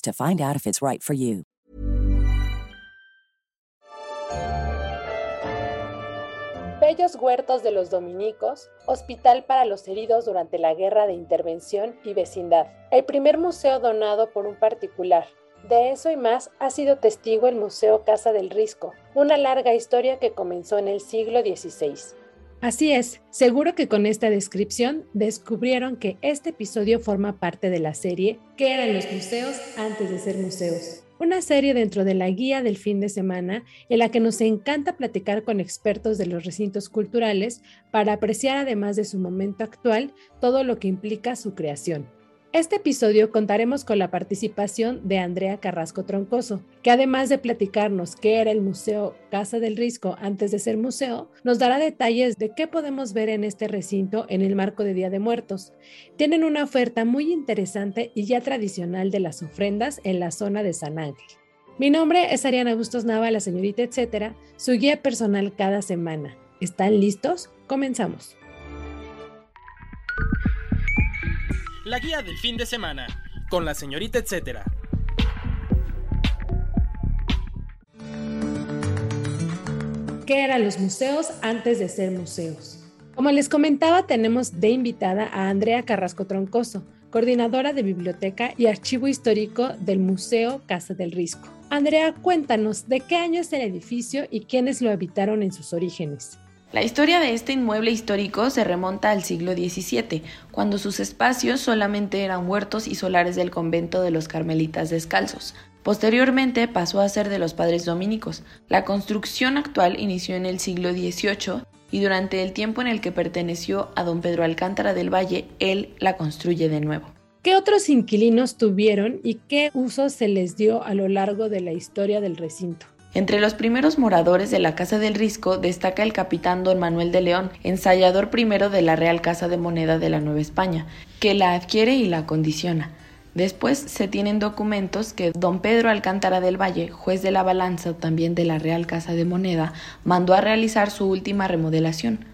to find out if it's right for you. Bellos Huertos de los Dominicos, Hospital para los Heridos durante la Guerra de Intervención y Vecindad. El primer museo donado por un particular. De eso y más ha sido testigo el Museo Casa del Risco, una larga historia que comenzó en el siglo XVI. Así es, seguro que con esta descripción descubrieron que este episodio forma parte de la serie ¿Qué eran los museos antes de ser museos? Una serie dentro de la guía del fin de semana en la que nos encanta platicar con expertos de los recintos culturales para apreciar además de su momento actual todo lo que implica su creación. Este episodio contaremos con la participación de Andrea Carrasco Troncoso, que además de platicarnos qué era el Museo Casa del Risco antes de ser museo, nos dará detalles de qué podemos ver en este recinto en el marco de Día de Muertos. Tienen una oferta muy interesante y ya tradicional de las ofrendas en la zona de San Ángel. Mi nombre es Ariana Bustos Nava, la señorita etcétera, su guía personal cada semana. ¿Están listos? Comenzamos. La guía del fin de semana, con la señorita etcétera. ¿Qué eran los museos antes de ser museos? Como les comentaba, tenemos de invitada a Andrea Carrasco Troncoso, coordinadora de biblioteca y archivo histórico del Museo Casa del Risco. Andrea, cuéntanos de qué año es el edificio y quiénes lo habitaron en sus orígenes. La historia de este inmueble histórico se remonta al siglo XVII, cuando sus espacios solamente eran huertos y solares del convento de los Carmelitas Descalzos. Posteriormente pasó a ser de los padres dominicos. La construcción actual inició en el siglo XVIII y durante el tiempo en el que perteneció a don Pedro Alcántara del Valle, él la construye de nuevo. ¿Qué otros inquilinos tuvieron y qué uso se les dio a lo largo de la historia del recinto? Entre los primeros moradores de la Casa del Risco destaca el capitán don Manuel de León, ensayador primero de la Real Casa de Moneda de la Nueva España, que la adquiere y la acondiciona. Después se tienen documentos que don Pedro Alcántara del Valle, juez de la balanza también de la Real Casa de Moneda, mandó a realizar su última remodelación.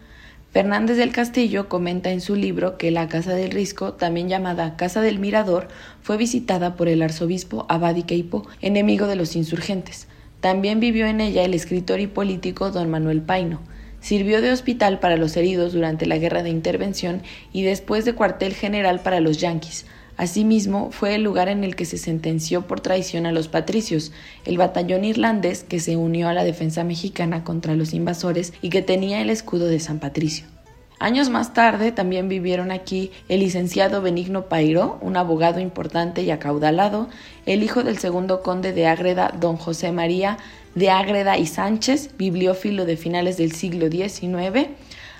Fernández del Castillo comenta en su libro que la Casa del Risco, también llamada Casa del Mirador, fue visitada por el arzobispo Abadi Queipo, enemigo de los insurgentes. También vivió en ella el escritor y político don Manuel Paino. Sirvió de hospital para los heridos durante la guerra de intervención y después de cuartel general para los yanquis. Asimismo, fue el lugar en el que se sentenció por traición a los patricios, el batallón irlandés que se unió a la defensa mexicana contra los invasores y que tenía el escudo de San Patricio. Años más tarde también vivieron aquí el licenciado Benigno Pairo, un abogado importante y acaudalado, el hijo del segundo conde de Ágreda, don José María de Ágreda y Sánchez, bibliófilo de finales del siglo XIX,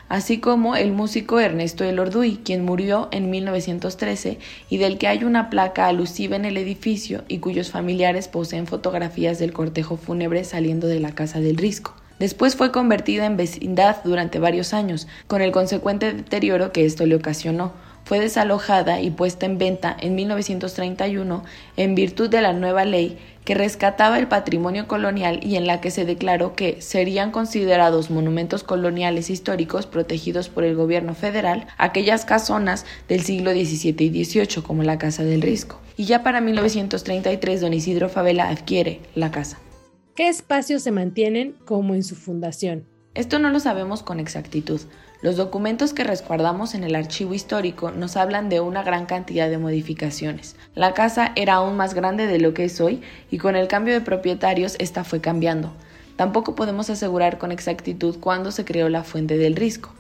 así como el músico Ernesto Elorduy, quien murió en 1913 y del que hay una placa alusiva en el edificio y cuyos familiares poseen fotografías del cortejo fúnebre saliendo de la casa del Risco. Después fue convertida en vecindad durante varios años, con el consecuente deterioro que esto le ocasionó. Fue desalojada y puesta en venta en 1931 en virtud de la nueva ley que rescataba el patrimonio colonial y en la que se declaró que serían considerados monumentos coloniales históricos protegidos por el gobierno federal aquellas casonas del siglo XVII y XVIII como la Casa del Risco. Y ya para 1933 don Isidro Favela adquiere la casa. ¿Qué espacios se mantienen como en su fundación? Esto no lo sabemos con exactitud. Los documentos que resguardamos en el archivo histórico nos hablan de una gran cantidad de modificaciones. La casa era aún más grande de lo que es hoy y con el cambio de propietarios esta fue cambiando. Tampoco podemos asegurar con exactitud cuándo se creó la fuente del risco.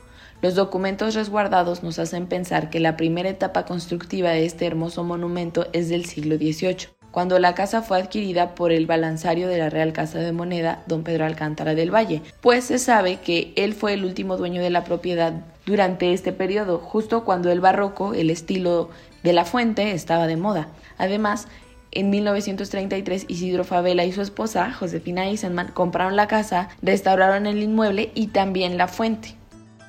Los documentos resguardados nos hacen pensar que la primera etapa constructiva de este hermoso monumento es del siglo XVIII cuando la casa fue adquirida por el balanzario de la Real Casa de Moneda, don Pedro Alcántara del Valle, pues se sabe que él fue el último dueño de la propiedad durante este periodo, justo cuando el barroco, el estilo de la fuente, estaba de moda. Además, en 1933, Isidro Favela y su esposa, Josefina Eisenman, compraron la casa, restauraron el inmueble y también la fuente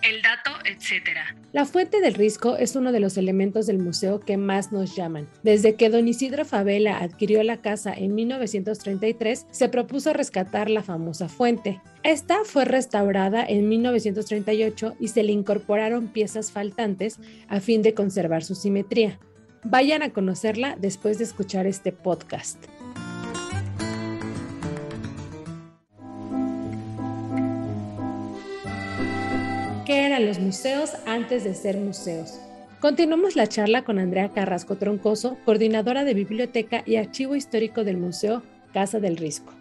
el dato, etc. La fuente del risco es uno de los elementos del museo que más nos llaman. Desde que don Isidro Favela adquirió la casa en 1933, se propuso rescatar la famosa fuente. Esta fue restaurada en 1938 y se le incorporaron piezas faltantes a fin de conservar su simetría. Vayan a conocerla después de escuchar este podcast. Qué eran los museos antes de ser museos. Continuamos la charla con Andrea Carrasco Troncoso, coordinadora de Biblioteca y Archivo Histórico del Museo Casa del Risco.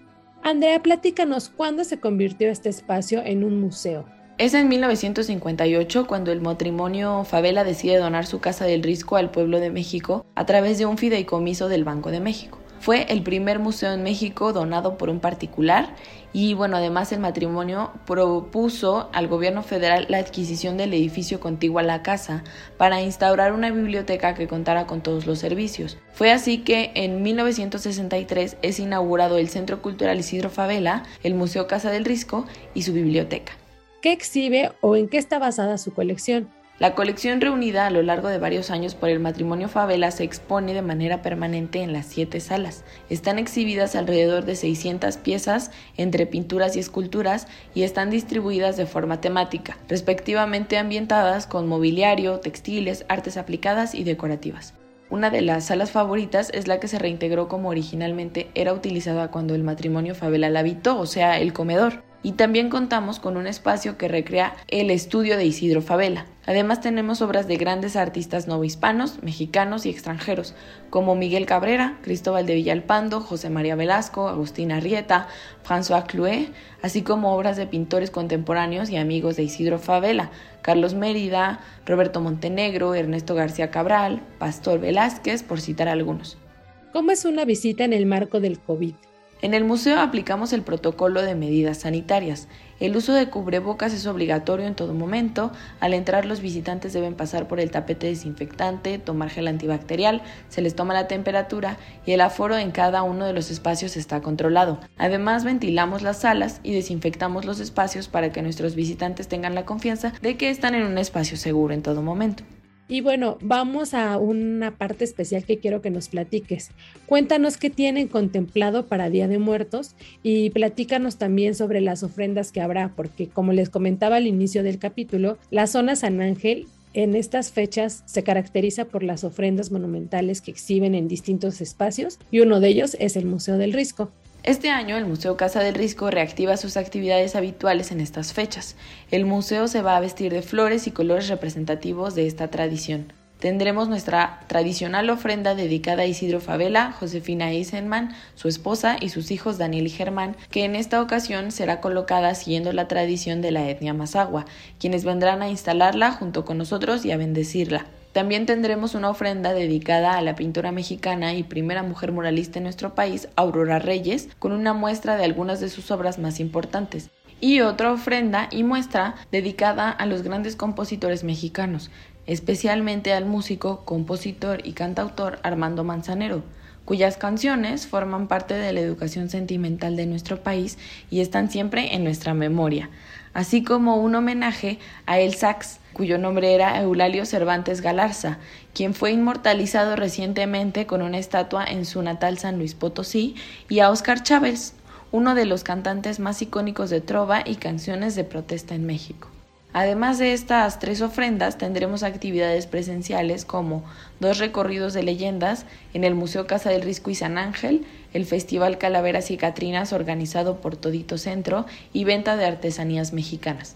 Andrea, platícanos cuándo se convirtió este espacio en un museo. Es en 1958 cuando el matrimonio Favela decide donar su Casa del Risco al pueblo de México a través de un fideicomiso del Banco de México. Fue el primer museo en México donado por un particular y bueno, además el matrimonio propuso al gobierno federal la adquisición del edificio contiguo a la casa para instaurar una biblioteca que contara con todos los servicios. Fue así que en 1963 es inaugurado el Centro Cultural Isidro Favela, el Museo Casa del Risco y su biblioteca. ¿Qué exhibe o en qué está basada su colección? La colección reunida a lo largo de varios años por el matrimonio Favela se expone de manera permanente en las siete salas. Están exhibidas alrededor de 600 piezas entre pinturas y esculturas y están distribuidas de forma temática, respectivamente ambientadas con mobiliario, textiles, artes aplicadas y decorativas. Una de las salas favoritas es la que se reintegró como originalmente era utilizada cuando el matrimonio Favela la habitó, o sea, el comedor y también contamos con un espacio que recrea el estudio de Isidro Favela. Además tenemos obras de grandes artistas novohispanos, mexicanos y extranjeros, como Miguel Cabrera, Cristóbal de Villalpando, José María Velasco, Agustín Arrieta, François Clouet, así como obras de pintores contemporáneos y amigos de Isidro Favela, Carlos Mérida, Roberto Montenegro, Ernesto García Cabral, Pastor Velázquez, por citar algunos. ¿Cómo es una visita en el marco del COVID? En el museo aplicamos el protocolo de medidas sanitarias. El uso de cubrebocas es obligatorio en todo momento. Al entrar los visitantes deben pasar por el tapete desinfectante, tomar gel antibacterial, se les toma la temperatura y el aforo en cada uno de los espacios está controlado. Además ventilamos las salas y desinfectamos los espacios para que nuestros visitantes tengan la confianza de que están en un espacio seguro en todo momento. Y bueno, vamos a una parte especial que quiero que nos platiques. Cuéntanos qué tienen contemplado para Día de Muertos y platícanos también sobre las ofrendas que habrá, porque como les comentaba al inicio del capítulo, la zona San Ángel en estas fechas se caracteriza por las ofrendas monumentales que exhiben en distintos espacios y uno de ellos es el Museo del Risco. Este año el Museo Casa del Risco reactiva sus actividades habituales en estas fechas. El museo se va a vestir de flores y colores representativos de esta tradición. Tendremos nuestra tradicional ofrenda dedicada a Isidro Favela, Josefina Eisenman, su esposa y sus hijos Daniel y Germán, que en esta ocasión será colocada siguiendo la tradición de la etnia Mazagua, quienes vendrán a instalarla junto con nosotros y a bendecirla. También tendremos una ofrenda dedicada a la pintora mexicana y primera mujer muralista en nuestro país, Aurora Reyes, con una muestra de algunas de sus obras más importantes. Y otra ofrenda y muestra dedicada a los grandes compositores mexicanos, especialmente al músico, compositor y cantautor Armando Manzanero, cuyas canciones forman parte de la educación sentimental de nuestro país y están siempre en nuestra memoria, así como un homenaje a El Sax, cuyo nombre era Eulalio Cervantes Galarza, quien fue inmortalizado recientemente con una estatua en su natal San Luis Potosí, y a Oscar Chávez, uno de los cantantes más icónicos de trova y canciones de protesta en México. Además de estas tres ofrendas, tendremos actividades presenciales como dos recorridos de leyendas en el Museo Casa del Risco y San Ángel, el Festival Calaveras y Catrinas organizado por Todito Centro y venta de artesanías mexicanas.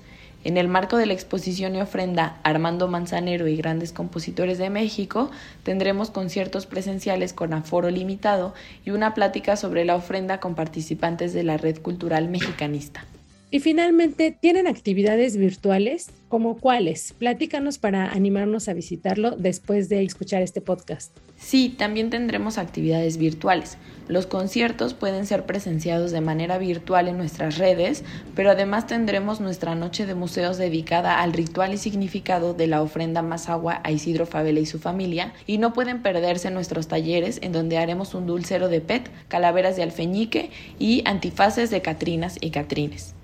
En el marco de la exposición y ofrenda Armando Manzanero y grandes compositores de México, tendremos conciertos presenciales con aforo limitado y una plática sobre la ofrenda con participantes de la Red Cultural Mexicanista. Y finalmente, ¿tienen actividades virtuales? ¿Como cuáles? Platícanos para animarnos a visitarlo después de escuchar este podcast. Sí, también tendremos actividades virtuales. Los conciertos pueden ser presenciados de manera virtual en nuestras redes, pero además tendremos nuestra noche de museos dedicada al ritual y significado de la ofrenda más agua a Isidro Favela y su familia, y no pueden perderse nuestros talleres en donde haremos un dulcero de PET, calaveras de alfeñique y antifaces de Catrinas y Catrines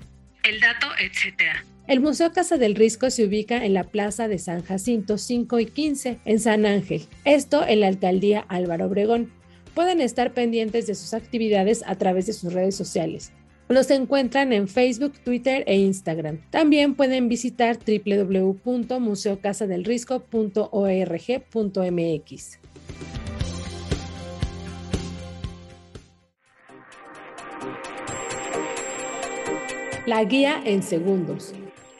el dato, etc. El Museo Casa del Risco se ubica en la Plaza de San Jacinto 5 y 15 en San Ángel, esto en la alcaldía Álvaro Obregón. Pueden estar pendientes de sus actividades a través de sus redes sociales. Los encuentran en Facebook, Twitter e Instagram. También pueden visitar www.museocasadelrisco.org.mx. La guía en segundos.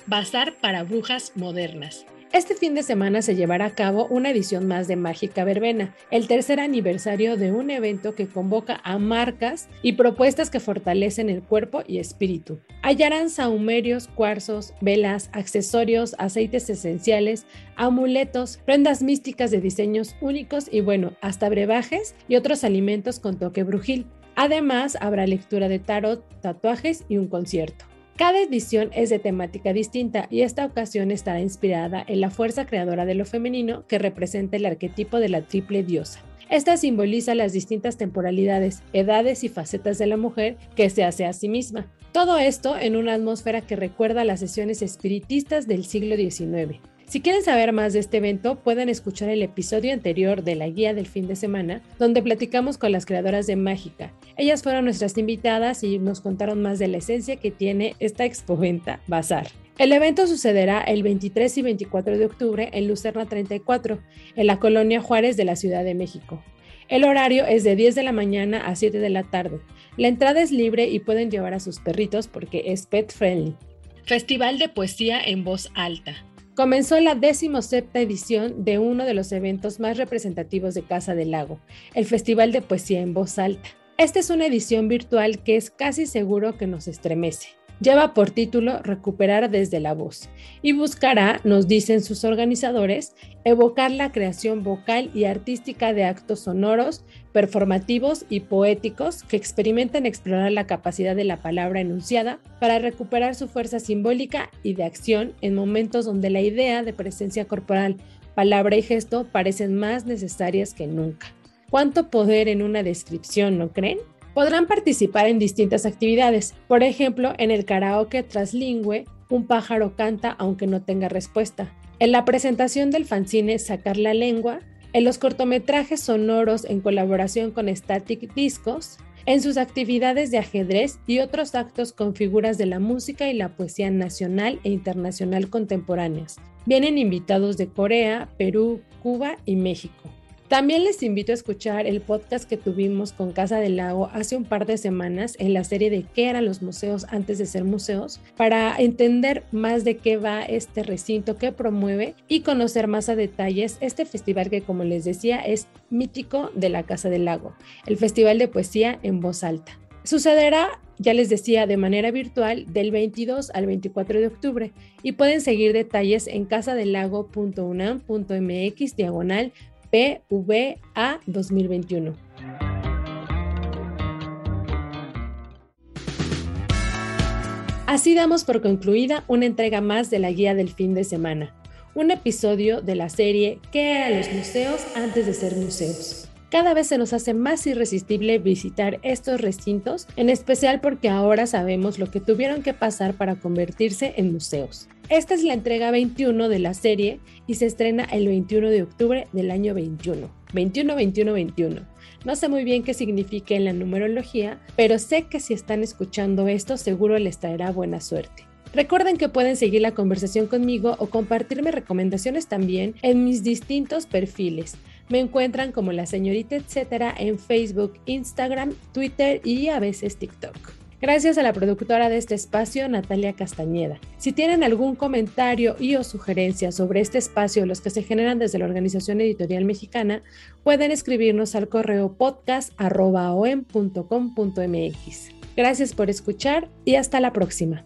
Bazar para brujas modernas. Este fin de semana se llevará a cabo una edición más de Mágica Verbena, el tercer aniversario de un evento que convoca a marcas y propuestas que fortalecen el cuerpo y espíritu. Hallarán saumerios, cuarzos, velas, accesorios, aceites esenciales, amuletos, prendas místicas de diseños únicos y bueno, hasta brebajes y otros alimentos con toque brujil. Además, habrá lectura de tarot, tatuajes y un concierto. Cada edición es de temática distinta y esta ocasión estará inspirada en la fuerza creadora de lo femenino que representa el arquetipo de la triple diosa. Esta simboliza las distintas temporalidades, edades y facetas de la mujer que se hace a sí misma. Todo esto en una atmósfera que recuerda las sesiones espiritistas del siglo XIX. Si quieren saber más de este evento, pueden escuchar el episodio anterior de la guía del fin de semana, donde platicamos con las creadoras de Mágica. Ellas fueron nuestras invitadas y nos contaron más de la esencia que tiene esta expoventa Bazar. El evento sucederá el 23 y 24 de octubre en Lucerna 34, en la colonia Juárez de la Ciudad de México. El horario es de 10 de la mañana a 7 de la tarde. La entrada es libre y pueden llevar a sus perritos porque es pet friendly. Festival de Poesía en Voz Alta comenzó la 17 edición de uno de los eventos más representativos de Casa del Lago, el Festival de Poesía en Voz Alta. Esta es una edición virtual que es casi seguro que nos estremece. Lleva por título Recuperar desde la voz y buscará, nos dicen sus organizadores, evocar la creación vocal y artística de actos sonoros, performativos y poéticos que experimenten explorar la capacidad de la palabra enunciada para recuperar su fuerza simbólica y de acción en momentos donde la idea de presencia corporal, palabra y gesto parecen más necesarias que nunca. ¿Cuánto poder en una descripción, no creen? Podrán participar en distintas actividades, por ejemplo, en el karaoke traslingüe, un pájaro canta aunque no tenga respuesta. En la presentación del fanzine Sacar la lengua, en los cortometrajes sonoros en colaboración con Static Discos, en sus actividades de ajedrez y otros actos con figuras de la música y la poesía nacional e internacional contemporáneas. Vienen invitados de Corea, Perú, Cuba y México. También les invito a escuchar el podcast que tuvimos con Casa del Lago hace un par de semanas en la serie de qué eran los museos antes de ser museos, para entender más de qué va este recinto que promueve y conocer más a detalles este festival que como les decía es mítico de la Casa del Lago, el Festival de Poesía en Voz Alta. Sucederá, ya les decía, de manera virtual del 22 al 24 de octubre y pueden seguir detalles en casadelago.unam.mx diagonal PVA 2021. Así damos por concluida una entrega más de la guía del fin de semana, un episodio de la serie ¿Qué eran los museos antes de ser museos? Cada vez se nos hace más irresistible visitar estos recintos, en especial porque ahora sabemos lo que tuvieron que pasar para convertirse en museos. Esta es la entrega 21 de la serie y se estrena el 21 de octubre del año 21. 21, 21, 21. No sé muy bien qué significa en la numerología, pero sé que si están escuchando esto seguro les traerá buena suerte. Recuerden que pueden seguir la conversación conmigo o compartirme recomendaciones también en mis distintos perfiles. Me encuentran como la señorita etcétera en Facebook, Instagram, Twitter y a veces TikTok. Gracias a la productora de este espacio, Natalia Castañeda. Si tienen algún comentario y o sugerencia sobre este espacio, los que se generan desde la Organización Editorial Mexicana, pueden escribirnos al correo podcast.om.com.mx. Gracias por escuchar y hasta la próxima.